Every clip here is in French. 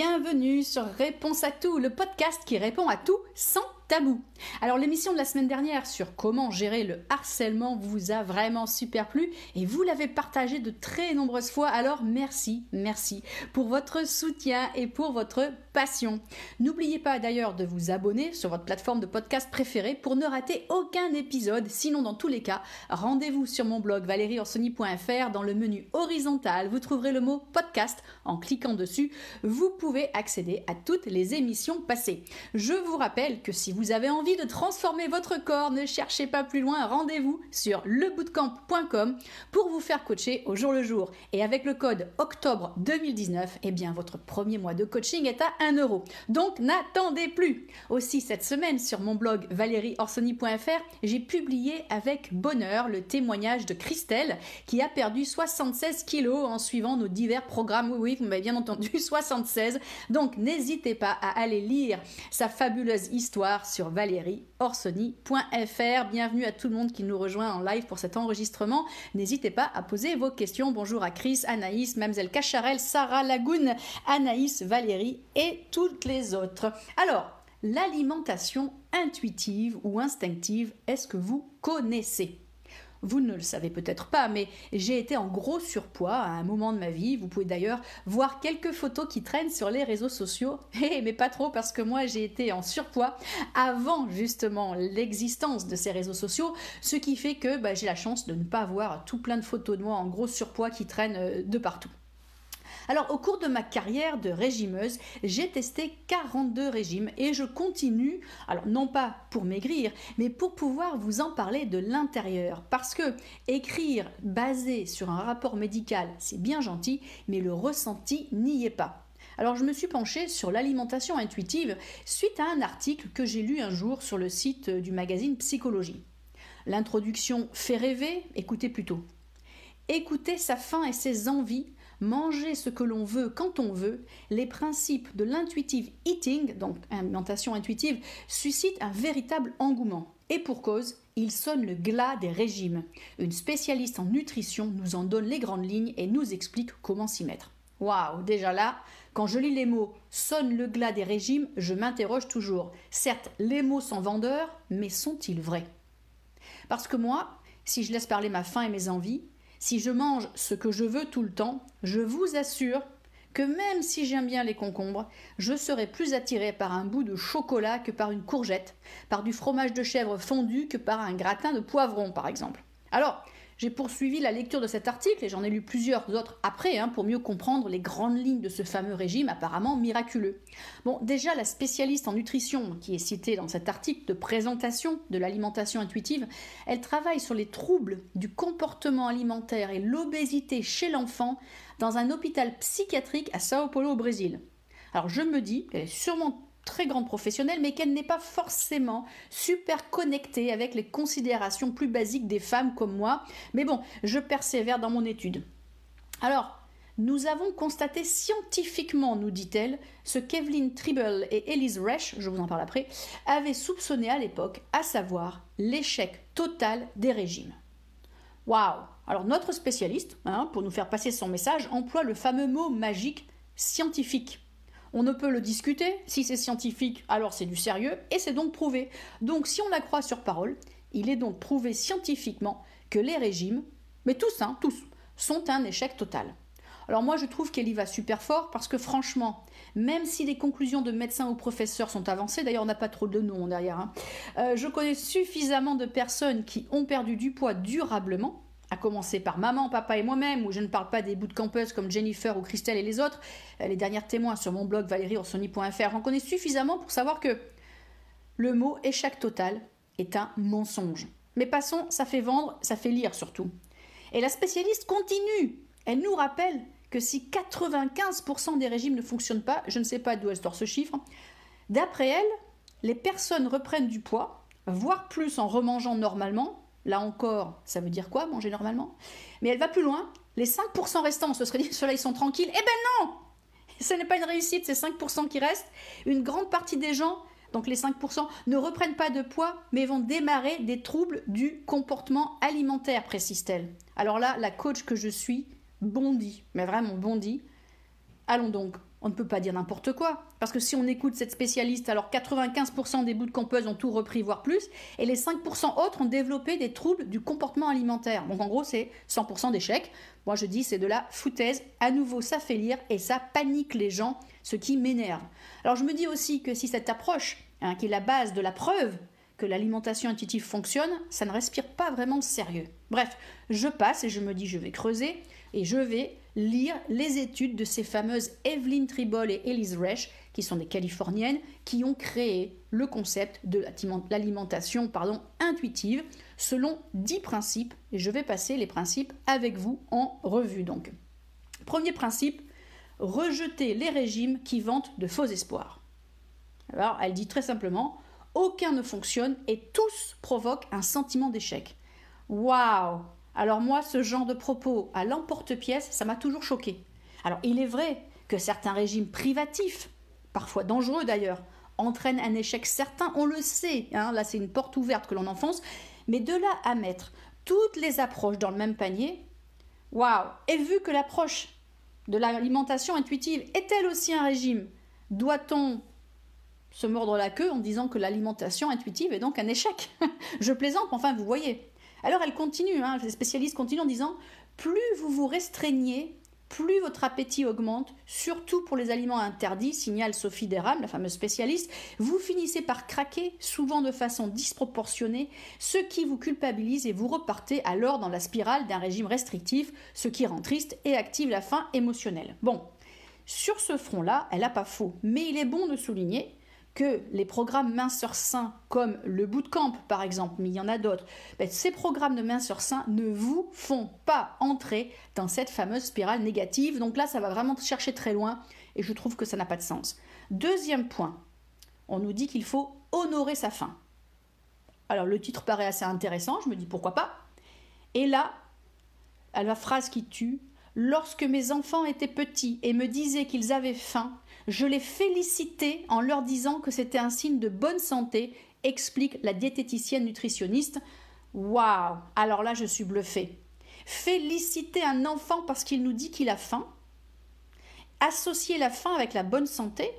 bienvenue sur Réponse à tout, le podcast qui répond à tout sans tabou. Alors l'émission de la semaine dernière sur comment gérer le harcèlement vous a vraiment super plu et vous l'avez partagé de très nombreuses fois. Alors merci, merci pour votre soutien et pour votre passion. N'oubliez pas d'ailleurs de vous abonner sur votre plateforme de podcast préférée pour ne rater aucun épisode. Sinon dans tous les cas, rendez-vous sur mon blog valérieorsoni.fr dans le menu horizontal, vous trouverez le mot podcast. En cliquant dessus, vous pouvez accéder à toutes les émissions passées. Je vous rappelle que si vous vous avez envie de transformer votre corps, ne cherchez pas plus loin, rendez-vous sur lebootcamp.com pour vous faire coacher au jour le jour. Et avec le code octobre 2019, eh bien votre premier mois de coaching est à 1 euro. Donc n'attendez plus. Aussi cette semaine sur mon blog valérieorsoni.fr, j'ai publié avec bonheur le témoignage de Christelle qui a perdu 76 kilos en suivant nos divers programmes. Oui, oui, vous m'avez bien entendu, 76. Donc n'hésitez pas à aller lire sa fabuleuse histoire sur valérieorsoni.fr. Bienvenue à tout le monde qui nous rejoint en live pour cet enregistrement. N'hésitez pas à poser vos questions. Bonjour à Chris, Anaïs, Mamselle Cacharel, Sarah Lagoun, Anaïs, Valérie et toutes les autres. Alors, l'alimentation intuitive ou instinctive, est-ce que vous connaissez? Vous ne le savez peut-être pas, mais j'ai été en gros surpoids à un moment de ma vie. Vous pouvez d'ailleurs voir quelques photos qui traînent sur les réseaux sociaux. Eh, mais pas trop parce que moi j'ai été en surpoids avant justement l'existence de ces réseaux sociaux, ce qui fait que bah, j'ai la chance de ne pas avoir tout plein de photos de moi en gros surpoids qui traînent euh, de partout. Alors au cours de ma carrière de régimeuse, j'ai testé 42 régimes et je continue, alors non pas pour maigrir, mais pour pouvoir vous en parler de l'intérieur. Parce que écrire basé sur un rapport médical, c'est bien gentil, mais le ressenti n'y est pas. Alors je me suis penchée sur l'alimentation intuitive suite à un article que j'ai lu un jour sur le site du magazine Psychologie. L'introduction fait rêver, écoutez plutôt. Écoutez sa faim et ses envies manger ce que l'on veut quand on veut, les principes de l'intuitive eating, donc alimentation intuitive, suscitent un véritable engouement. Et pour cause, il sonne le glas des régimes. Une spécialiste en nutrition nous en donne les grandes lignes et nous explique comment s'y mettre. Waouh, déjà là, quand je lis les mots sonne le glas des régimes, je m'interroge toujours. Certes, les mots sont vendeurs, mais sont-ils vrais? Parce que moi, si je laisse parler ma faim et mes envies, si je mange ce que je veux tout le temps, je vous assure que même si j'aime bien les concombres, je serai plus attiré par un bout de chocolat que par une courgette, par du fromage de chèvre fondu que par un gratin de poivron par exemple. Alors, j'ai poursuivi la lecture de cet article et j'en ai lu plusieurs autres après hein, pour mieux comprendre les grandes lignes de ce fameux régime apparemment miraculeux. Bon, déjà la spécialiste en nutrition qui est citée dans cet article de présentation de l'alimentation intuitive, elle travaille sur les troubles du comportement alimentaire et l'obésité chez l'enfant dans un hôpital psychiatrique à Sao Paulo au Brésil. Alors je me dis, elle est sûrement très grande professionnelle, mais qu'elle n'est pas forcément super connectée avec les considérations plus basiques des femmes comme moi. Mais bon, je persévère dans mon étude. Alors, nous avons constaté scientifiquement, nous dit-elle, ce qu'Evelyn Tribble et Elise Resch, je vous en parle après, avaient soupçonné à l'époque, à savoir l'échec total des régimes. Waouh Alors notre spécialiste, hein, pour nous faire passer son message, emploie le fameux mot magique scientifique. On ne peut le discuter, si c'est scientifique, alors c'est du sérieux, et c'est donc prouvé. Donc si on la croit sur parole, il est donc prouvé scientifiquement que les régimes, mais tous, hein, tous, sont un échec total. Alors moi je trouve qu'elle y va super fort parce que franchement, même si les conclusions de médecins ou professeurs sont avancées, d'ailleurs on n'a pas trop de noms derrière, hein, euh, je connais suffisamment de personnes qui ont perdu du poids durablement, à commencer par maman, papa et moi-même, où je ne parle pas des bouts de campeuses comme Jennifer ou Christelle et les autres, euh, les dernières témoins sur mon blog valérieorsoni.fr, j'en connais suffisamment pour savoir que le mot échec total est un mensonge. Mais passons, ça fait vendre, ça fait lire surtout. Et la spécialiste continue. Elle nous rappelle que si 95% des régimes ne fonctionnent pas, je ne sais pas d'où elle sort ce chiffre, d'après elle, les personnes reprennent du poids, voire plus en remangeant normalement, Là encore, ça veut dire quoi, manger normalement? Mais elle va plus loin. Les 5% restants, ce serait dit, ceux-là, ils sont tranquilles. Eh ben non Ce n'est pas une réussite, ces 5% qui restent. Une grande partie des gens, donc les 5%, ne reprennent pas de poids, mais vont démarrer des troubles du comportement alimentaire, précise-t-elle. Alors là, la coach que je suis bondit, mais vraiment bondit. Allons donc, on ne peut pas dire n'importe quoi. Parce que si on écoute cette spécialiste, alors 95% des bouts de campeuse ont tout repris, voire plus, et les 5% autres ont développé des troubles du comportement alimentaire. Donc en gros, c'est 100% d'échecs. Moi, je dis, c'est de la foutaise. À nouveau, ça fait lire et ça panique les gens, ce qui m'énerve. Alors je me dis aussi que si cette approche, hein, qui est la base de la preuve que l'alimentation intuitive fonctionne, ça ne respire pas vraiment sérieux. Bref, je passe et je me dis, je vais creuser et je vais lire les études de ces fameuses Evelyn Tribol et Elise Resch, qui sont des Californiennes, qui ont créé le concept de l'alimentation intuitive selon 10 principes. Et je vais passer les principes avec vous en revue. Donc, premier principe, rejeter les régimes qui vantent de faux espoirs. Alors, elle dit très simplement, aucun ne fonctionne et tous provoquent un sentiment d'échec. Waouh alors moi, ce genre de propos à l'emporte-pièce, ça m'a toujours choqué. Alors il est vrai que certains régimes privatifs, parfois dangereux d'ailleurs, entraînent un échec certain, on le sait, hein, là c'est une porte ouverte que l'on enfonce, mais de là à mettre toutes les approches dans le même panier, waouh Et vu que l'approche de l'alimentation intuitive est elle aussi un régime, doit-on se mordre la queue en disant que l'alimentation intuitive est donc un échec? Je plaisante, enfin vous voyez. Alors elle continue, hein, les spécialistes continuent en disant plus vous vous restreignez, plus votre appétit augmente, surtout pour les aliments interdits, signale Sophie Deram, la fameuse spécialiste, vous finissez par craquer, souvent de façon disproportionnée, ce qui vous culpabilise et vous repartez alors dans la spirale d'un régime restrictif, ce qui rend triste et active la faim émotionnelle. Bon, sur ce front-là, elle n'a pas faux, mais il est bon de souligner que les programmes minceurs sains, comme le bootcamp par exemple, mais il y en a d'autres, ben, ces programmes de minceur sains ne vous font pas entrer dans cette fameuse spirale négative. Donc là, ça va vraiment chercher très loin et je trouve que ça n'a pas de sens. Deuxième point, on nous dit qu'il faut honorer sa faim. Alors le titre paraît assez intéressant, je me dis pourquoi pas. Et là, à la phrase qui tue, lorsque mes enfants étaient petits et me disaient qu'ils avaient faim, je les félicitais en leur disant que c'était un signe de bonne santé, explique la diététicienne nutritionniste. Waouh Alors là, je suis bluffée. Féliciter un enfant parce qu'il nous dit qu'il a faim Associer la faim avec la bonne santé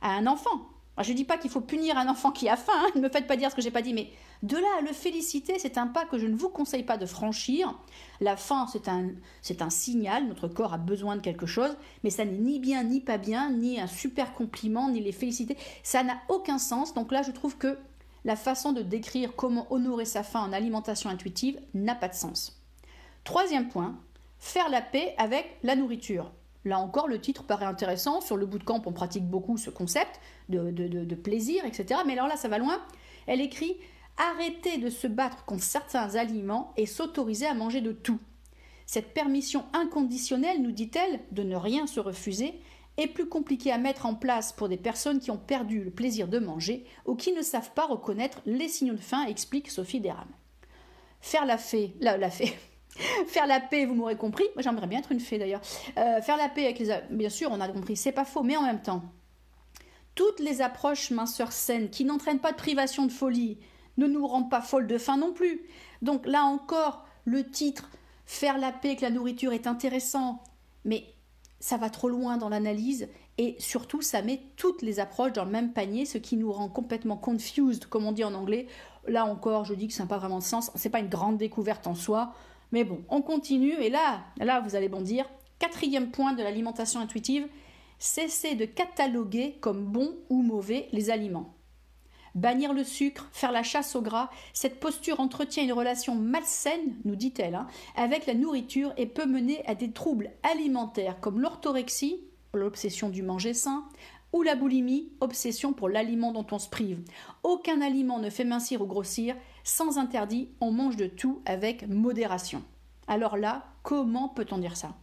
à un enfant je ne dis pas qu'il faut punir un enfant qui a faim, hein, ne me faites pas dire ce que j'ai pas dit, mais de là à le féliciter, c'est un pas que je ne vous conseille pas de franchir. La faim, c'est un, signal, notre corps a besoin de quelque chose, mais ça n'est ni bien ni pas bien, ni un super compliment, ni les féliciter. Ça n'a aucun sens. Donc là, je trouve que la façon de décrire comment honorer sa faim en alimentation intuitive n'a pas de sens. Troisième point, faire la paix avec la nourriture. Là encore, le titre paraît intéressant. Sur le bootcamp, on pratique beaucoup ce concept de, de, plaisir, etc. Mais alors là, ça va loin. Elle écrit Arrêter de se battre contre certains aliments et s'autoriser à manger de tout. Cette permission inconditionnelle, nous dit-elle, de ne rien se refuser, est plus compliquée à mettre en place pour des personnes qui ont perdu le plaisir de manger ou qui ne savent pas reconnaître les signaux de faim, explique Sophie Deram. Faire la fée, la, fée, faire la paix, vous m'aurez compris. J'aimerais bien être une fée d'ailleurs. Euh, faire la paix avec les. Bien sûr, on a compris, c'est pas faux, mais en même temps, toutes les approches minceurs saines qui n'entraînent pas de privation de folie ne nous rendent pas folles de faim non plus. Donc là encore, le titre Faire la paix avec la nourriture est intéressant, mais ça va trop loin dans l'analyse et surtout ça met toutes les approches dans le même panier, ce qui nous rend complètement confused, comme on dit en anglais. Là encore, je dis que ça n'a pas vraiment de sens. C'est pas une grande découverte en soi. Mais bon, on continue et là, là vous allez bondir. Quatrième point de l'alimentation intuitive, cesser de cataloguer comme bon ou mauvais les aliments. Bannir le sucre, faire la chasse au gras, cette posture entretient une relation malsaine, nous dit-elle, hein, avec la nourriture et peut mener à des troubles alimentaires comme l'orthorexie, l'obsession du manger sain, ou la boulimie, obsession pour l'aliment dont on se prive. Aucun aliment ne fait mincir ou grossir, sans interdit, on mange de tout avec modération. Alors là, comment peut-on dire ça?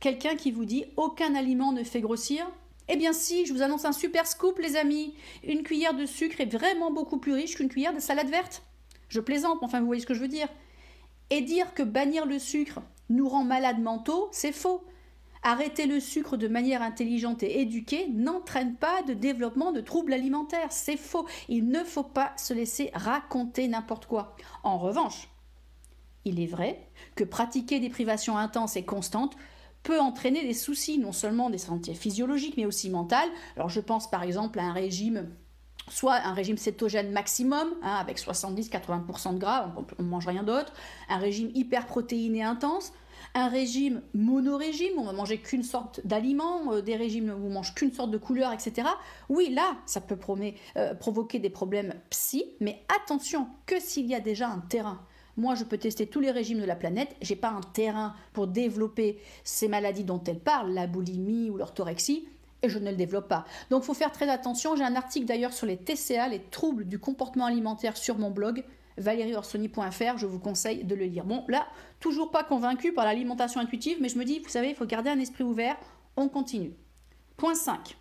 Quelqu'un qui vous dit aucun aliment ne fait grossir Eh bien si, je vous annonce un super scoop les amis. Une cuillère de sucre est vraiment beaucoup plus riche qu'une cuillère de salade verte. Je plaisante, enfin vous voyez ce que je veux dire. Et dire que bannir le sucre nous rend malades mentaux, c'est faux. Arrêter le sucre de manière intelligente et éduquée n'entraîne pas de développement de troubles alimentaires. C'est faux. Il ne faut pas se laisser raconter n'importe quoi. En revanche, il est vrai que pratiquer des privations intenses et constantes peut entraîner des soucis, non seulement des santé physiologiques, mais aussi mentales. Alors je pense par exemple à un régime soit un régime cétogène maximum, hein, avec 70-80% de gras, on ne mange rien d'autre, un régime hyperprotéiné intense, un régime monorégime, on va manger qu'une sorte d'aliment, euh, des régimes où on mange qu'une sorte de couleur, etc. Oui, là, ça peut euh, provoquer des problèmes psy, mais attention, que s'il y a déjà un terrain. Moi, je peux tester tous les régimes de la planète, j'ai pas un terrain pour développer ces maladies dont elle parle, la boulimie ou l'orthorexie, et je ne le développe pas. Donc il faut faire très attention. J'ai un article d'ailleurs sur les TCA, les troubles du comportement alimentaire sur mon blog valérieorsoni.fr, je vous conseille de le lire. Bon, là, toujours pas convaincu par l'alimentation intuitive, mais je me dis, vous savez, il faut garder un esprit ouvert, on continue. Point 5.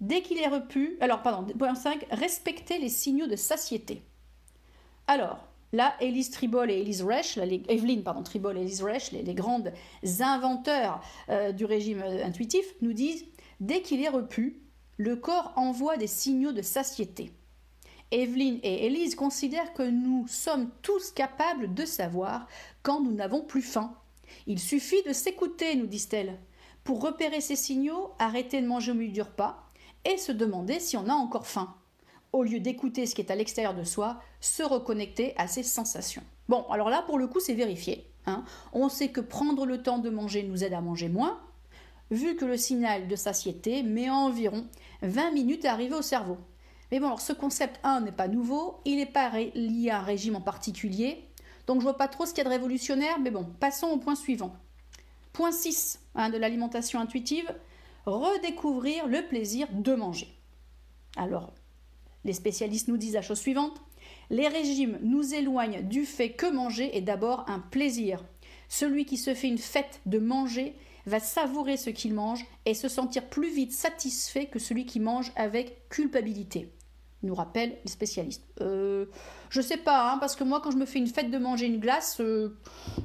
Dès qu'il est repu, alors pardon, point 5, respecter les signaux de satiété. Alors, là, Elise Tribol et Elise Resch, Evelyn pardon, Tribol et Elise Resch, les, grandes inventeurs euh, du régime euh, intuitif, nous disent Dès qu'il est repu, le corps envoie des signaux de satiété. Evelyne et Élise considèrent que nous sommes tous capables de savoir quand nous n'avons plus faim. Il suffit de s'écouter, nous disent-elles. Pour repérer ces signaux, arrêter de manger au milieu du repas et se demander si on a encore faim. Au lieu d'écouter ce qui est à l'extérieur de soi, se reconnecter à ses sensations. Bon, alors là, pour le coup, c'est vérifié. Hein. On sait que prendre le temps de manger nous aide à manger moins, vu que le signal de satiété met environ 20 minutes à arriver au cerveau. Mais bon, alors ce concept 1 n'est pas nouveau, il n'est pas lié à un régime en particulier, donc je vois pas trop ce qu'il y a de révolutionnaire, mais bon, passons au point suivant. Point 6 hein, de l'alimentation intuitive, redécouvrir le plaisir de manger. Alors, les spécialistes nous disent la chose suivante, les régimes nous éloignent du fait que manger est d'abord un plaisir. Celui qui se fait une fête de manger va savourer ce qu'il mange et se sentir plus vite satisfait que celui qui mange avec culpabilité nous rappellent les spécialistes. Euh, je sais pas, hein, parce que moi, quand je me fais une fête de manger une glace, euh,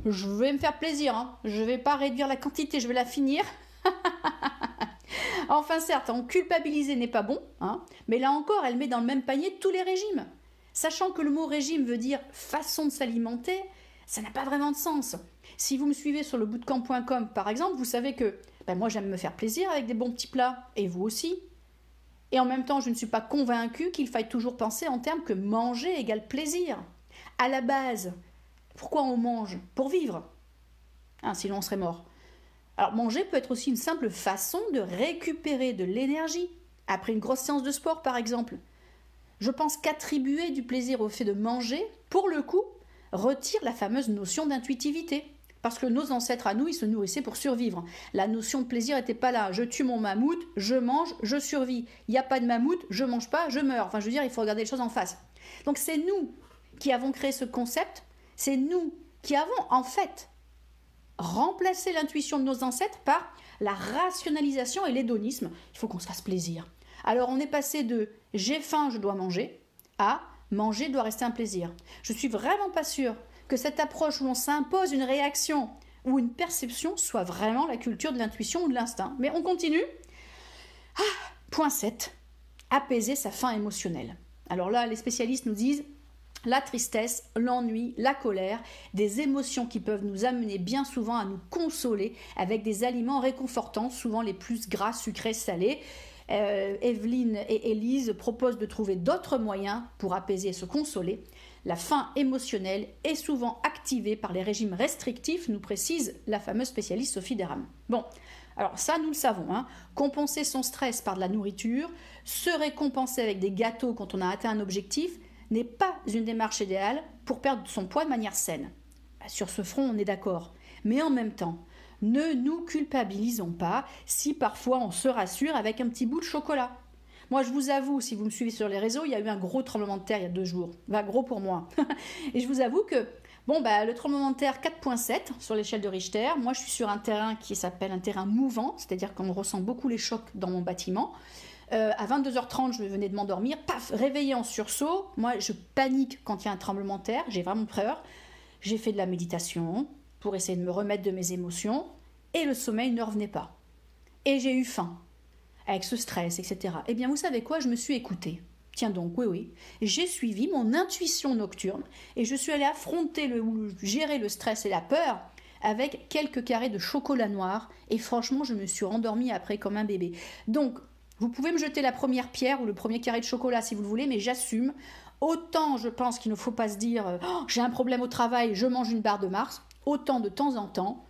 je vais me faire plaisir. Hein. Je vais pas réduire la quantité, je vais la finir. enfin, certes, en culpabiliser n'est pas bon, hein, mais là encore, elle met dans le même panier tous les régimes. Sachant que le mot régime veut dire façon de s'alimenter, ça n'a pas vraiment de sens. Si vous me suivez sur le bootcamp.com par exemple, vous savez que ben moi j'aime me faire plaisir avec des bons petits plats, et vous aussi. Et en même temps, je ne suis pas convaincue qu'il faille toujours penser en termes que manger égale plaisir. À la base, pourquoi on mange Pour vivre? Hein, sinon on serait mort. Alors manger peut être aussi une simple façon de récupérer de l'énergie, après une grosse séance de sport par exemple. Je pense qu'attribuer du plaisir au fait de manger, pour le coup, retire la fameuse notion d'intuitivité. Parce que nos ancêtres à nous, ils se nourrissaient pour survivre. La notion de plaisir n'était pas là. Je tue mon mammouth, je mange, je survis. Il n'y a pas de mammouth, je mange pas, je meurs. Enfin, je veux dire, il faut regarder les choses en face. Donc c'est nous qui avons créé ce concept. C'est nous qui avons en fait remplacé l'intuition de nos ancêtres par la rationalisation et l'hédonisme. Il faut qu'on se fasse plaisir. Alors on est passé de j'ai faim, je dois manger à manger doit rester un plaisir. Je suis vraiment pas sûre que cette approche où on s'impose une réaction ou une perception soit vraiment la culture de l'intuition ou de l'instinct. Mais on continue. Ah, point 7. Apaiser sa faim émotionnelle. Alors là, les spécialistes nous disent la tristesse, l'ennui, la colère, des émotions qui peuvent nous amener bien souvent à nous consoler avec des aliments réconfortants, souvent les plus gras, sucrés, salés. Euh, Evelyne et Élise proposent de trouver d'autres moyens pour apaiser et se consoler. La faim émotionnelle est souvent activée par les régimes restrictifs, nous précise la fameuse spécialiste Sophie Deram. Bon, alors ça nous le savons, hein. compenser son stress par de la nourriture, se récompenser avec des gâteaux quand on a atteint un objectif, n'est pas une démarche idéale pour perdre son poids de manière saine. Sur ce front, on est d'accord. Mais en même temps, ne nous culpabilisons pas si parfois on se rassure avec un petit bout de chocolat. Moi, je vous avoue, si vous me suivez sur les réseaux, il y a eu un gros tremblement de terre il y a deux jours. Va gros pour moi. et je vous avoue que, bon, bah, le tremblement de terre 4.7 sur l'échelle de Richter, moi, je suis sur un terrain qui s'appelle un terrain mouvant, c'est-à-dire qu'on ressent beaucoup les chocs dans mon bâtiment. Euh, à 22h30, je venais de m'endormir, paf, réveillé en sursaut. Moi, je panique quand il y a un tremblement de terre, j'ai vraiment peur. J'ai fait de la méditation pour essayer de me remettre de mes émotions, et le sommeil ne revenait pas. Et j'ai eu faim avec ce stress, etc. Eh bien, vous savez quoi? Je me suis écoutée. Tiens donc, oui, oui. J'ai suivi mon intuition nocturne et je suis allée affronter le, gérer le stress et la peur avec quelques carrés de chocolat noir et franchement je me suis rendormie après comme un bébé. Donc vous pouvez me jeter la première pierre ou le premier carré de chocolat si vous le voulez, mais j'assume. Autant je pense qu'il ne faut pas se dire oh, j'ai un problème au travail, je mange une barre de Mars, autant de temps en temps,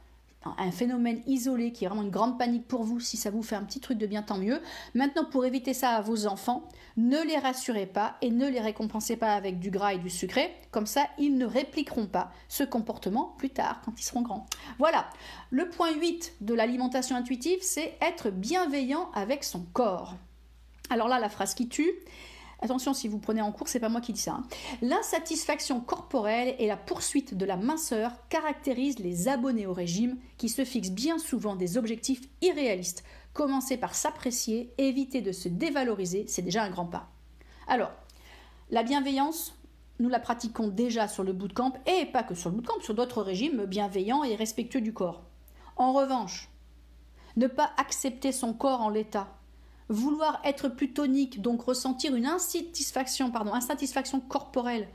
un phénomène isolé qui est vraiment une grande panique pour vous, si ça vous fait un petit truc de bien, tant mieux. Maintenant, pour éviter ça à vos enfants, ne les rassurez pas et ne les récompensez pas avec du gras et du sucré. Comme ça, ils ne répliqueront pas ce comportement plus tard, quand ils seront grands. Voilà. Le point 8 de l'alimentation intuitive, c'est être bienveillant avec son corps. Alors là, la phrase qui tue, Attention, si vous prenez en cours, c'est pas moi qui dis ça. Hein. L'insatisfaction corporelle et la poursuite de la minceur caractérisent les abonnés au régime qui se fixent bien souvent des objectifs irréalistes. Commencer par s'apprécier, éviter de se dévaloriser, c'est déjà un grand pas. Alors, la bienveillance, nous la pratiquons déjà sur le bootcamp et pas que sur le bootcamp, sur d'autres régimes bienveillants et respectueux du corps. En revanche, ne pas accepter son corps en l'état, vouloir être plus tonique, donc ressentir une insatisfaction, pardon, insatisfaction corporelle,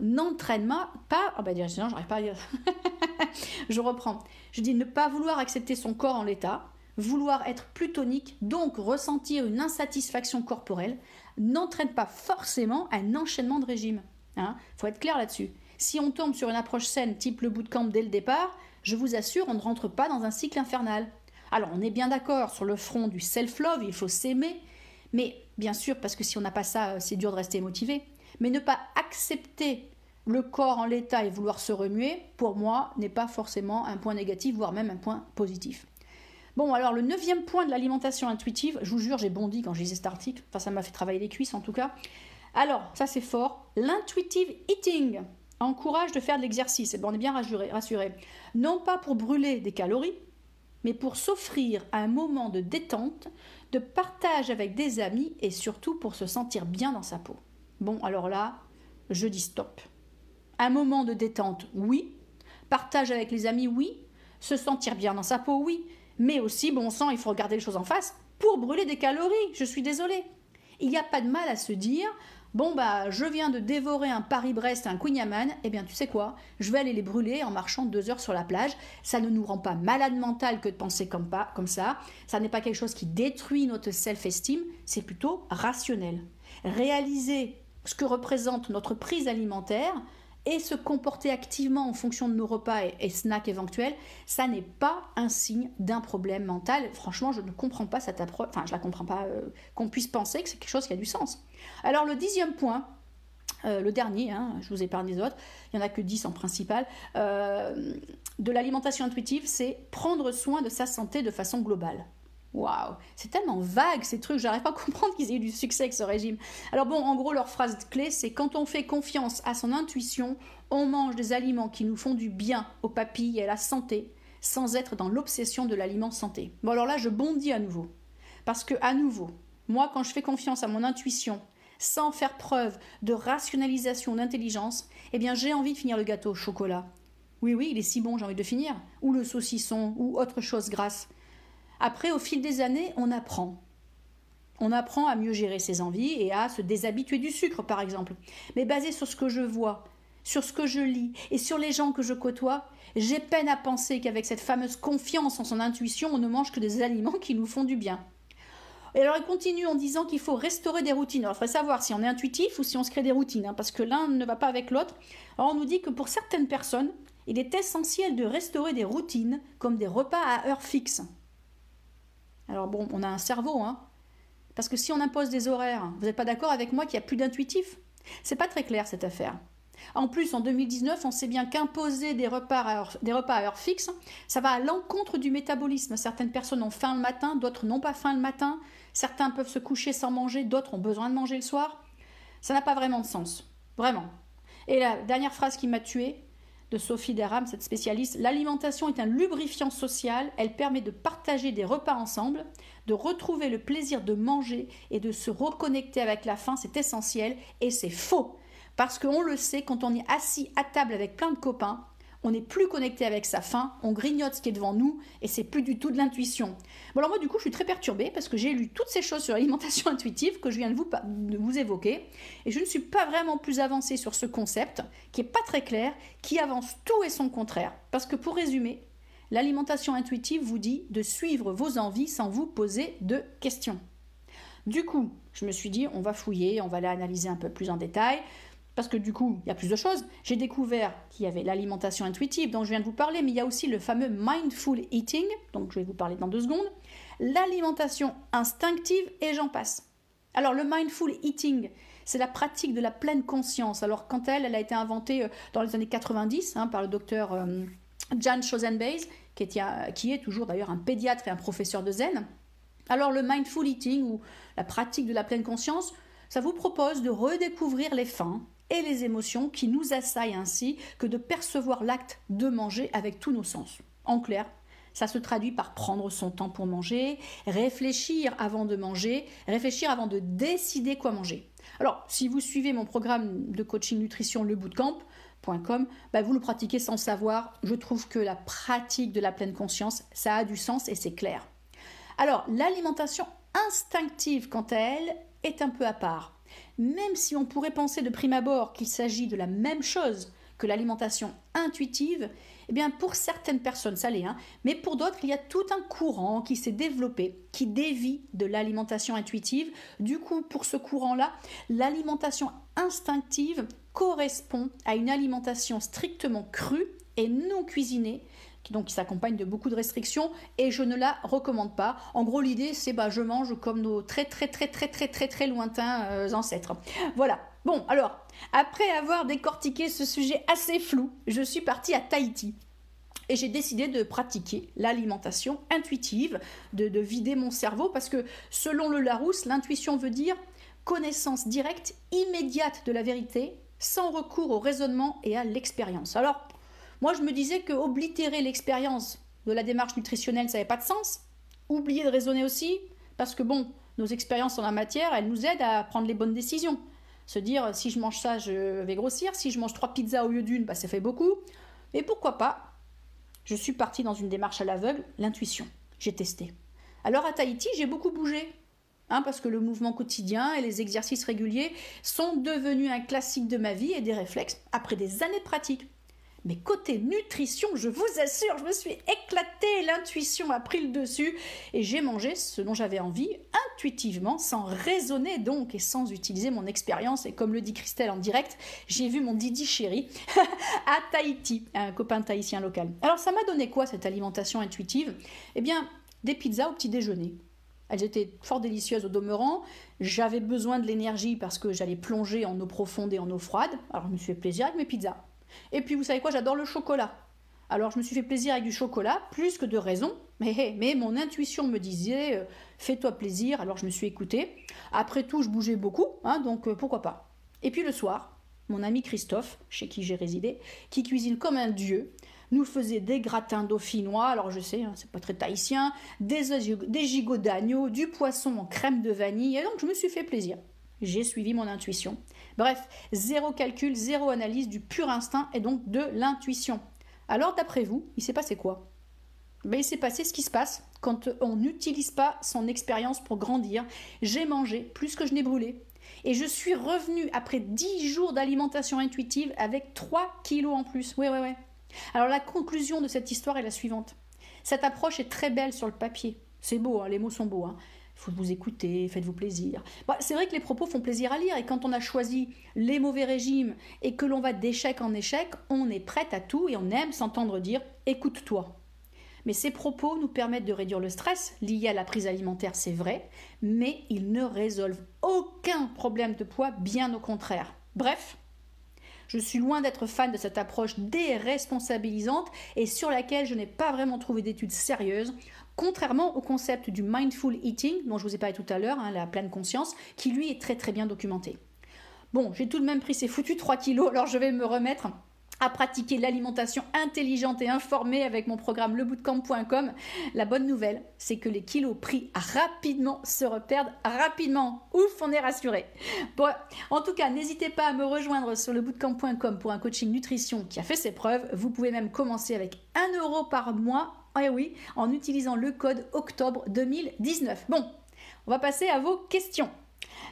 n'entraîne pas. Oh bah non, j'arrive pas je reprends. Je dis ne pas vouloir accepter son corps en l'état, vouloir être plus tonique, donc ressentir une insatisfaction corporelle, n'entraîne pas forcément un enchaînement de régime. Hein. faut être clair là-dessus. Si on tombe sur une approche saine type le bootcamp dès le départ, je vous assure, on ne rentre pas dans un cycle infernal. Alors on est bien d'accord sur le front du self-love, il faut s'aimer, mais bien sûr, parce que si on n'a pas ça, euh, c'est dur de rester motivé. Mais ne pas accepter le corps en l'état et vouloir se remuer, pour moi, n'est pas forcément un point négatif, voire même un point positif. Bon, alors le neuvième point de l'alimentation intuitive, je vous jure, j'ai bondi quand je lisais cet article, enfin ça m'a fait travailler les cuisses en tout cas. Alors, ça c'est fort, l'intuitive eating encourage de faire de l'exercice, et bon, on est bien rassuré, rassuré. Non pas pour brûler des calories, mais pour s'offrir un moment de détente, de partage avec des amis et surtout pour se sentir bien dans sa peau. Bon, alors là, je dis stop. Un moment de détente, oui. Partage avec les amis, oui. Se sentir bien dans sa peau, oui. Mais aussi, bon sang, il faut regarder les choses en face pour brûler des calories. Je suis désolée. Il n'y a pas de mal à se dire Bon, bah, je viens de dévorer un Paris-Brest un Queen eh bien, tu sais quoi? Je vais aller les brûler en marchant deux heures sur la plage. Ça ne nous rend pas malade mental que de penser comme ça. Ça n'est pas quelque chose qui détruit notre self-esteem, c'est plutôt rationnel. Réaliser ce que représente notre prise alimentaire, et se comporter activement en fonction de nos repas et, snacks éventuels, ça n'est pas un signe d'un problème mental. Franchement, je ne comprends pas cette approche, enfin, je la comprends pas euh, qu'on puisse penser que c'est quelque chose qui a du sens. Alors, le dixième point, euh, le dernier, hein, je vous épargne les autres, il n'y en a que dix en principal, euh, de l'alimentation intuitive, c'est prendre soin de sa santé de façon globale. Waouh, c'est tellement vague ces trucs, j'arrive pas à comprendre qu'ils aient eu du succès avec ce régime. Alors bon, en gros, leur phrase clé, c'est quand on fait confiance à son intuition, on mange des aliments qui nous font du bien aux papilles et à la santé, sans être dans l'obsession de l'aliment santé. Bon alors là, je bondis à nouveau. Parce que à nouveau, moi quand je fais confiance à mon intuition, sans faire preuve de rationalisation, d'intelligence, eh bien j'ai envie de finir le gâteau au chocolat. Oui, oui, il est si bon, j'ai envie de finir. Ou le saucisson, ou autre chose grasse. Après, au fil des années, on apprend. On apprend à mieux gérer ses envies et à se déshabituer du sucre, par exemple. Mais basé sur ce que je vois, sur ce que je lis et sur les gens que je côtoie, j'ai peine à penser qu'avec cette fameuse confiance en son intuition, on ne mange que des aliments qui nous font du bien. Et alors, il continue en disant qu'il faut restaurer des routines. Alors, il faudrait savoir si on est intuitif ou si on se crée des routines, hein, parce que l'un ne va pas avec l'autre. On nous dit que pour certaines personnes, il est essentiel de restaurer des routines, comme des repas à heure fixe. Alors bon, on a un cerveau, hein. Parce que si on impose des horaires, vous n'êtes pas d'accord avec moi qu'il n'y a plus d'intuitif? C'est pas très clair cette affaire. En plus, en 2019, on sait bien qu'imposer des repas, à heure, fixe, ça va à l'encontre du métabolisme. Certaines personnes ont faim le matin, d'autres n'ont pas faim le matin. Certains peuvent se coucher sans manger, d'autres ont besoin de manger le soir. Ça n'a pas vraiment de sens. Vraiment. Et la dernière phrase qui m'a tuée, de Sophie Derham, cette spécialiste, l'alimentation est un lubrifiant social, elle permet de partager des repas ensemble, de retrouver le plaisir de manger et de se reconnecter avec la faim, c'est essentiel et c'est faux. Parce qu'on le sait, quand on est assis à table avec plein de copains, on n'est plus connecté avec sa faim, on grignote ce qui est devant nous et c'est plus du tout de l'intuition. Bon alors moi du coup je suis très perturbée parce que j'ai lu toutes ces choses sur l'alimentation intuitive que je viens de vous, évoquer et je ne suis pas vraiment plus avancée sur ce concept qui est pas très clair, qui avance tout et son contraire. Parce que pour résumer, l'alimentation intuitive vous dit de suivre vos envies sans vous poser de questions. Du coup, je me suis dit, on va fouiller, on va l'analyser un peu plus en détail, parce que du coup, il y a plus de choses. J'ai découvert qu'il y avait l'alimentation intuitive dont je viens de vous parler, mais il y a aussi le fameux mindful eating, donc je vais vous parler dans deux secondes, l'alimentation instinctive et j'en passe. Alors le mindful eating, c'est la pratique de la pleine conscience. Alors quand elle, elle a été inventée euh, dans les années 90 hein, par le docteur euh, Jan Schozenbeis, qui est, qui est toujours d'ailleurs un pédiatre et un professeur de zen. Alors le mindful eating ou la pratique de la pleine conscience, ça vous propose de redécouvrir les fins et les émotions qui nous assaillent ainsi que de percevoir l'acte de manger avec tous nos sens. En clair, ça se traduit par prendre son temps pour manger, réfléchir avant de manger, réfléchir avant de décider quoi manger. Alors, si vous suivez mon programme de coaching nutrition Le bah, vous le pratiquez sans savoir. Je trouve que la pratique de la pleine conscience, ça a du sens et c'est clair. Alors, l'alimentation instinctive, quant à elle, est un peu à part. Même si on pourrait penser de prime abord qu'il s'agit de la même chose que l'alimentation intuitive, eh bien pour certaines personnes ça l'est, hein, mais pour d'autres il y a tout un courant qui s'est développé, qui dévie de l'alimentation intuitive. Du coup, pour ce courant-là, l'alimentation instinctive correspond à une alimentation strictement crue et non cuisinée donc qui s'accompagne de beaucoup de restrictions et je ne la recommande pas. En gros, l'idée c'est bah je mange comme nos très très très très très très très lointains euh, ancêtres. Voilà. Bon, alors, après avoir décortiqué ce sujet assez flou, je suis partie à Tahiti. Et j'ai décidé de pratiquer l'alimentation intuitive, de, de vider mon cerveau, parce que selon le Larousse, l'intuition veut dire connaissance directe, immédiate de la vérité, sans recours au raisonnement et à l'expérience. Alors, moi, je me disais que oblitérer l'expérience de la démarche nutritionnelle, ça n'avait pas de sens. Oublier de raisonner aussi, parce que bon, nos expériences en la matière, elles nous aident à prendre les bonnes décisions. Se dire, si je mange ça, je vais grossir. Si je mange trois pizzas au lieu d'une, bah, ça fait beaucoup. Et pourquoi pas? Je suis partie dans une démarche à l'aveugle, l'intuition. J'ai testé. Alors à Tahiti, j'ai beaucoup bougé. Hein, parce que le mouvement quotidien et les exercices réguliers sont devenus un classique de ma vie et des réflexes après des années de pratique. Mais côté nutrition, je vous assure, je me suis éclatée, l'intuition a pris le dessus et j'ai mangé ce dont j'avais envie intuitivement, sans raisonner donc et sans utiliser mon expérience. Et comme le dit Christelle en direct, j'ai vu mon Didi chéri à Tahiti, un copain tahitien local. Alors ça m'a donné quoi cette alimentation intuitive? Eh bien, des pizzas au petit déjeuner. Elles étaient fort délicieuses au demeurant. J'avais besoin de l'énergie parce que j'allais plonger en eau profonde et en eau froide. Alors je me suis fait plaisir avec mes pizzas. Et puis vous savez quoi, j'adore le chocolat. Alors je me suis fait plaisir avec du chocolat, plus que de raison, mais, mon intuition me disait euh, fais-toi plaisir, alors je me suis écoutée. Après tout, je bougeais beaucoup, hein, donc euh, pourquoi pas. Et puis le soir, mon ami Christophe, chez qui j'ai résidé, qui cuisine comme un dieu, nous faisait des gratins dauphinois, alors je sais, hein, c'est pas très tahitien, des, des gigots d'agneau, du poisson en crème de vanille, et donc je me suis fait plaisir. J'ai suivi mon intuition. Bref, zéro calcul, zéro analyse, du pur instinct et donc de l'intuition. Alors d'après vous, il s'est passé quoi? Ben, Il s'est passé ce qui se passe quand on n'utilise pas son expérience pour grandir. J'ai mangé plus que je n'ai brûlé. Et je suis revenue après 10 jours d'alimentation intuitive avec 3 kilos en plus. Oui, oui, oui. Alors la conclusion de cette histoire est la suivante. Cette approche est très belle sur le papier. C'est beau, hein, les mots sont beaux. Hein faut vous écouter, faites-vous plaisir. Bah, c'est vrai que les propos font plaisir à lire et quand on a choisi les mauvais régimes et que l'on va d'échec en échec, on est prête à tout et on aime s'entendre dire écoute-toi. Mais ces propos nous permettent de réduire le stress lié à la prise alimentaire, c'est vrai, mais ils ne résolvent aucun problème de poids, bien au contraire. Bref, je suis loin d'être fan de cette approche déresponsabilisante et sur laquelle je n'ai pas vraiment trouvé d'études sérieuses Contrairement au concept du mindful eating, dont je vous ai parlé tout à l'heure, hein, la pleine conscience, qui lui est très très bien documenté. Bon, j'ai tout de même pris ces foutus 3 kilos, alors je vais me remettre à pratiquer l'alimentation intelligente et informée avec mon programme lebootcamp.com. La bonne nouvelle, c'est que les kilos pris rapidement se reperdent rapidement. Ouf, on est rassuré. En tout cas, n'hésitez pas à me rejoindre sur lebootcamp.com pour un coaching nutrition qui a fait ses preuves. Vous pouvez même commencer avec 1 euro par mois ah oui, en utilisant le code octobre 2019. Bon, on va passer à vos questions.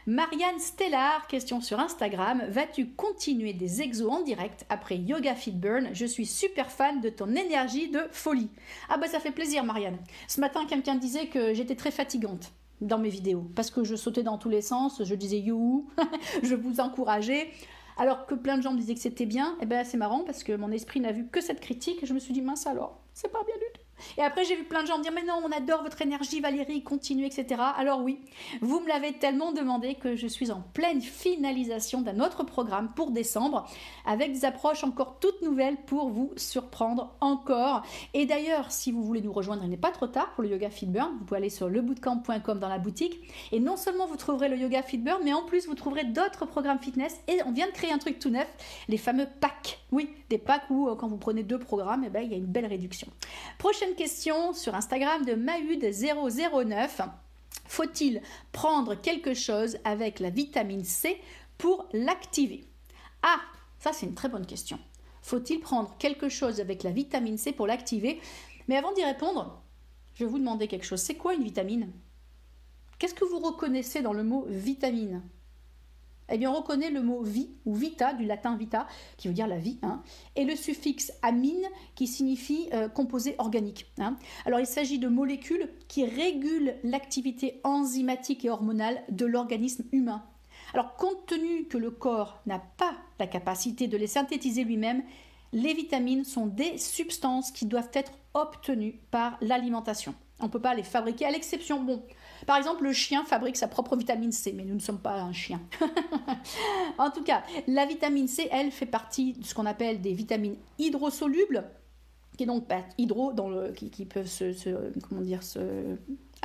Marianne Stellar, question sur Instagram. Vas-tu continuer des exos en direct après Yoga Fit Burn? Je suis super fan de ton énergie de folie. Ah bah ça fait plaisir Marianne. Ce matin, quelqu'un disait que j'étais très fatigante dans mes vidéos parce que je sautais dans tous les sens, je disais you, je vous encourageais. Alors que plein de gens me disaient que c'était bien, eh ben c'est marrant parce que mon esprit n'a vu que cette critique et je me suis dit mince alors, c'est pas bien du tout. Et après, j'ai vu plein de gens me dire Mais non, on adore votre énergie, Valérie, continue, etc. Alors, oui, vous me l'avez tellement demandé que je suis en pleine finalisation d'un autre programme pour décembre avec des approches encore toutes nouvelles pour vous surprendre encore. Et d'ailleurs, si vous voulez nous rejoindre, il n'est pas trop tard pour le Yoga Fit Burn. Vous pouvez aller sur lebootcamp.com dans la boutique. Et non seulement vous trouverez le Yoga Fit Burn, mais en plus, vous trouverez d'autres programmes fitness. Et on vient de créer un truc tout neuf les fameux packs. Oui, des packs où, euh, quand vous prenez deux programmes, eh ben, il y a une belle réduction. Prochaine question sur Instagram de Mahud009. Faut-il prendre quelque chose avec la vitamine C pour l'activer? Ah, ça c'est une très bonne question. Faut-il prendre quelque chose avec la vitamine C pour l'activer? Mais avant d'y répondre, je vais vous demander quelque chose. C'est quoi une vitamine? Qu'est-ce que vous reconnaissez dans le mot vitamine? Eh bien, on reconnaît le mot vie ou vita, du latin vita, qui veut dire la vie, hein, et le suffixe amine, qui signifie euh, composé organique. Hein. Alors, il s'agit de molécules qui régulent l'activité enzymatique et hormonale de l'organisme humain. Alors, compte tenu que le corps n'a pas la capacité de les synthétiser lui-même, les vitamines sont des substances qui doivent être obtenues par l'alimentation. On ne peut pas les fabriquer, à l'exception, bon, par exemple, le chien fabrique sa propre vitamine C, mais nous ne sommes pas un chien. en tout cas, la vitamine C, elle, fait partie de ce qu'on appelle des vitamines hydrosolubles, qui est donc bah, hydro dans le, qui, peuvent se, comment dire se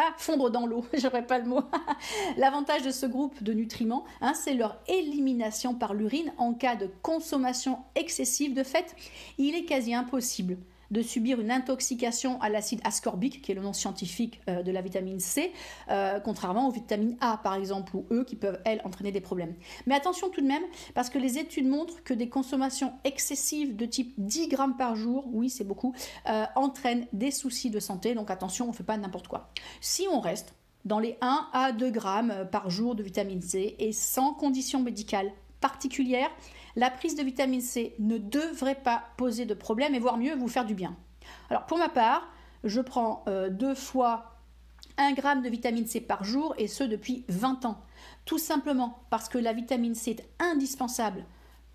ah, fondre dans l'eau, j'aurais pas le mot. L'avantage de ce groupe de nutriments, hein, c'est leur élimination par l'urine en cas de consommation excessive. De fait, il est quasi impossible de subir une intoxication à l'acide ascorbique, qui est le nom scientifique euh, de la vitamine C, euh, contrairement aux vitamines A par exemple ou E qui peuvent elles entraîner des problèmes. Mais attention tout de même, parce que les études montrent que des consommations excessives de type 10 grammes par jour, oui c'est beaucoup, euh, entraînent des soucis de santé, donc attention on ne fait pas n'importe quoi. Si on reste dans les 1 à 2 grammes par jour de vitamine C et sans condition médicale particulière, la prise de vitamine C ne devrait pas poser de problème et voire mieux vous faire du bien. Alors pour ma part, je prends euh, deux fois 1 gramme de vitamine C par jour et ce depuis 20 ans. Tout simplement parce que la vitamine C est indispensable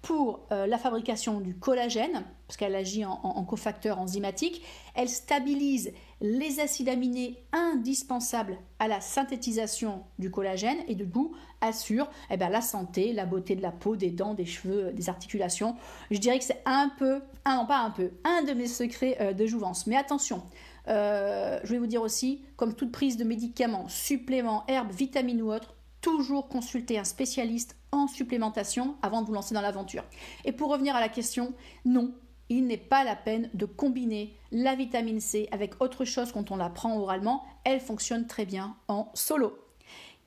pour euh, la fabrication du collagène, parce qu'elle agit en, cofacteur enzymatique. Elle stabilise les acides aminés indispensables à la synthétisation du collagène et du coup assure eh ben, la santé, la beauté de la peau, des dents, des cheveux, des articulations. Je dirais que c'est un peu, un, non pas un peu, un de mes secrets euh, de jouvence. Mais attention, euh, je vais vous dire aussi, comme toute prise de médicaments, suppléments, herbes, vitamines ou autres, toujours consulter un spécialiste en supplémentation avant de vous lancer dans l'aventure. Et pour revenir à la question, non, il n'est pas la peine de combiner la vitamine C avec autre chose quand on la prend oralement. Elle fonctionne très bien en solo.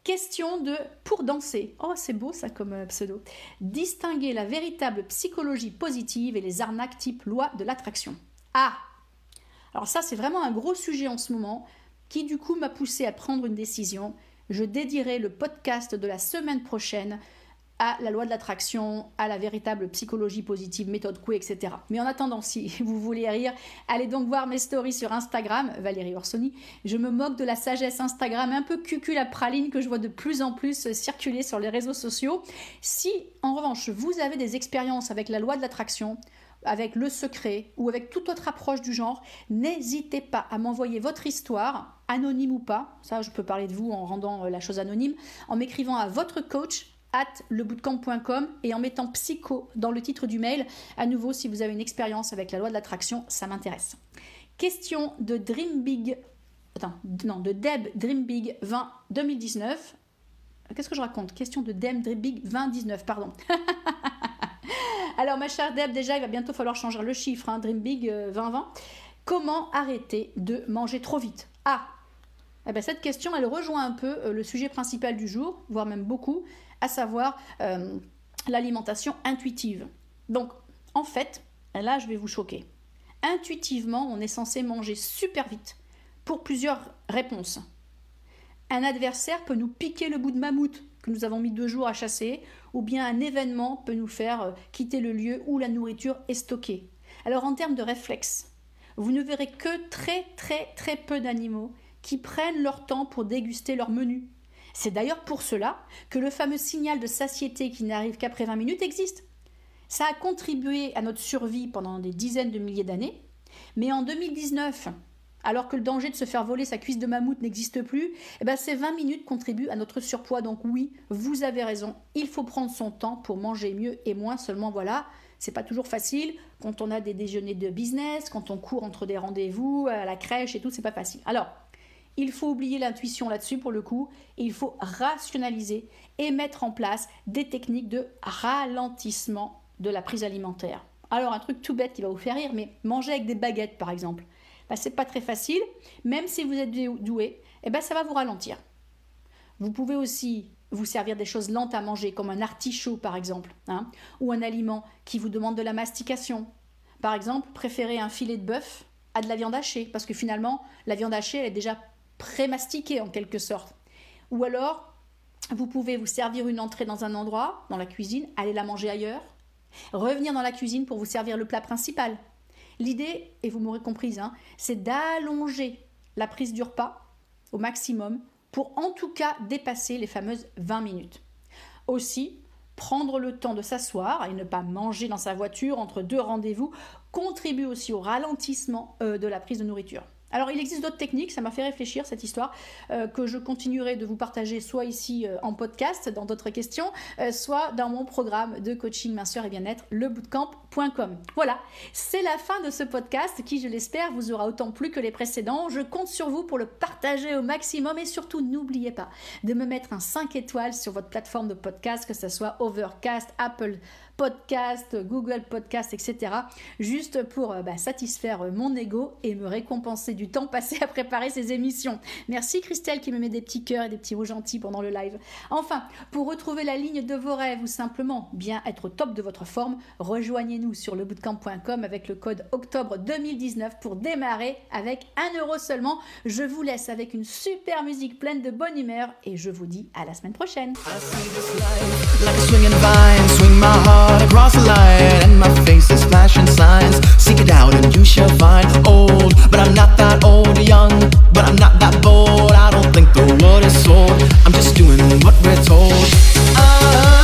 Question de pour danser. Oh, c'est beau ça comme euh, pseudo. Distinguer la véritable psychologie positive et les arnaques type loi de l'attraction. Ah Alors ça, c'est vraiment un gros sujet en ce moment qui du coup m'a poussé à prendre une décision je dédierai le podcast de la semaine prochaine à la loi de l'attraction, à la véritable psychologie positive, méthode Coué, etc. Mais en attendant, si vous voulez rire, allez donc voir mes stories sur Instagram, Valérie Orsoni. Je me moque de la sagesse Instagram un peu cucul à praline que je vois de plus en plus circuler sur les réseaux sociaux. Si, en revanche, vous avez des expériences avec la loi de l'attraction, avec le secret ou avec toute autre approche du genre, n'hésitez pas à m'envoyer votre histoire, anonyme ou pas, ça je peux parler de vous en rendant euh, la chose anonyme, en m'écrivant à votre coach at lebootcamp.com et en mettant psycho dans le titre du mail. À nouveau, si vous avez une expérience avec la loi de l'attraction, ça m'intéresse. Question de Dream Big, attends, non, de Deb Dream Big 20 2019. Qu'est-ce que je raconte? Question de Deb Dream Big 2019, pardon. Alors, ma chère Deb, déjà, il va bientôt falloir changer le chiffre, hein, Dream Big 2020. Euh, Comment arrêter de manger trop vite? Ah eh ben, Cette question, elle rejoint un peu euh, le sujet principal du jour, voire même beaucoup, à savoir euh, l'alimentation intuitive. Donc, en fait, là, je vais vous choquer. Intuitivement, on est censé manger super vite pour plusieurs réponses. Un adversaire peut nous piquer le bout de mammouth nous avons mis deux jours à chasser, ou bien un événement peut nous faire euh, quitter le lieu où la nourriture est stockée. Alors en termes de réflexe, vous ne verrez que très très très peu d'animaux qui prennent leur temps pour déguster leur menu. C'est d'ailleurs pour cela que le fameux signal de satiété qui n'arrive qu'après 20 minutes existe. Ça a contribué à notre survie pendant des dizaines de milliers d'années, mais en 2019, alors que le danger de se faire voler sa cuisse de mammouth n'existe plus, eh ben ces 20 minutes contribuent à notre surpoids. Donc oui, vous avez raison, il faut prendre son temps pour manger mieux et moins seulement voilà. C'est pas toujours facile quand on a des déjeuners de business, quand on court entre des rendez-vous à la crèche et tout, c'est pas facile. Alors, il faut oublier l'intuition là-dessus pour le coup, et il faut rationaliser et mettre en place des techniques de ralentissement de la prise alimentaire. Alors un truc tout bête qui va vous faire rire, mais manger avec des baguettes par exemple, bah, c'est pas très facile, même si vous êtes doué, eh ben, ça va vous ralentir. Vous pouvez aussi vous servir des choses lentes à manger, comme un artichaut par exemple, hein, ou un aliment qui vous demande de la mastication. Par exemple, préférez un filet de bœuf à de la viande hachée, parce que finalement, la viande hachée, elle est déjà pré-mastiquée en quelque sorte. Ou alors, vous pouvez vous servir une entrée dans un endroit, dans la cuisine, aller la manger ailleurs, revenir dans la cuisine pour vous servir le plat principal. L'idée, et vous m'aurez comprise, hein, c'est d'allonger la prise du repas au maximum pour en tout cas dépasser les fameuses 20 minutes. Aussi, prendre le temps de s'asseoir et ne pas manger dans sa voiture entre deux rendez-vous contribue aussi au ralentissement euh, de la prise de nourriture. Alors il existe d'autres techniques, ça m'a fait réfléchir cette histoire, euh, que je continuerai de vous partager soit ici euh, en podcast, dans d'autres questions, euh, soit dans mon programme de coaching minceur et bien-être, lebootcamp.com. Voilà, c'est la fin de ce podcast qui, je l'espère, vous aura autant plu que les précédents. Je compte sur vous pour le partager au maximum et surtout n'oubliez pas de me mettre un 5 étoiles sur votre plateforme de podcast, que ce soit Overcast, Apple podcast, Google Podcast, etc. Juste pour euh, bah, satisfaire euh, mon ego et me récompenser du temps passé à préparer ces émissions. Merci Christelle qui me met des petits cœurs et des petits mots gentils pendant le live. Enfin, pour retrouver la ligne de vos rêves ou simplement bien être au top de votre forme, rejoignez-nous sur lebootcamp.com avec le code octobre 2019 pour démarrer avec 1 euro seulement. Je vous laisse avec une super musique pleine de bonne humeur et je vous dis à la semaine prochaine. Heart across the line And my face is flashing signs. Seek it out and you shall find. Old, but I'm not that old. Young, but I'm not that bold. I don't think the world is sold. I'm just doing what we're told. I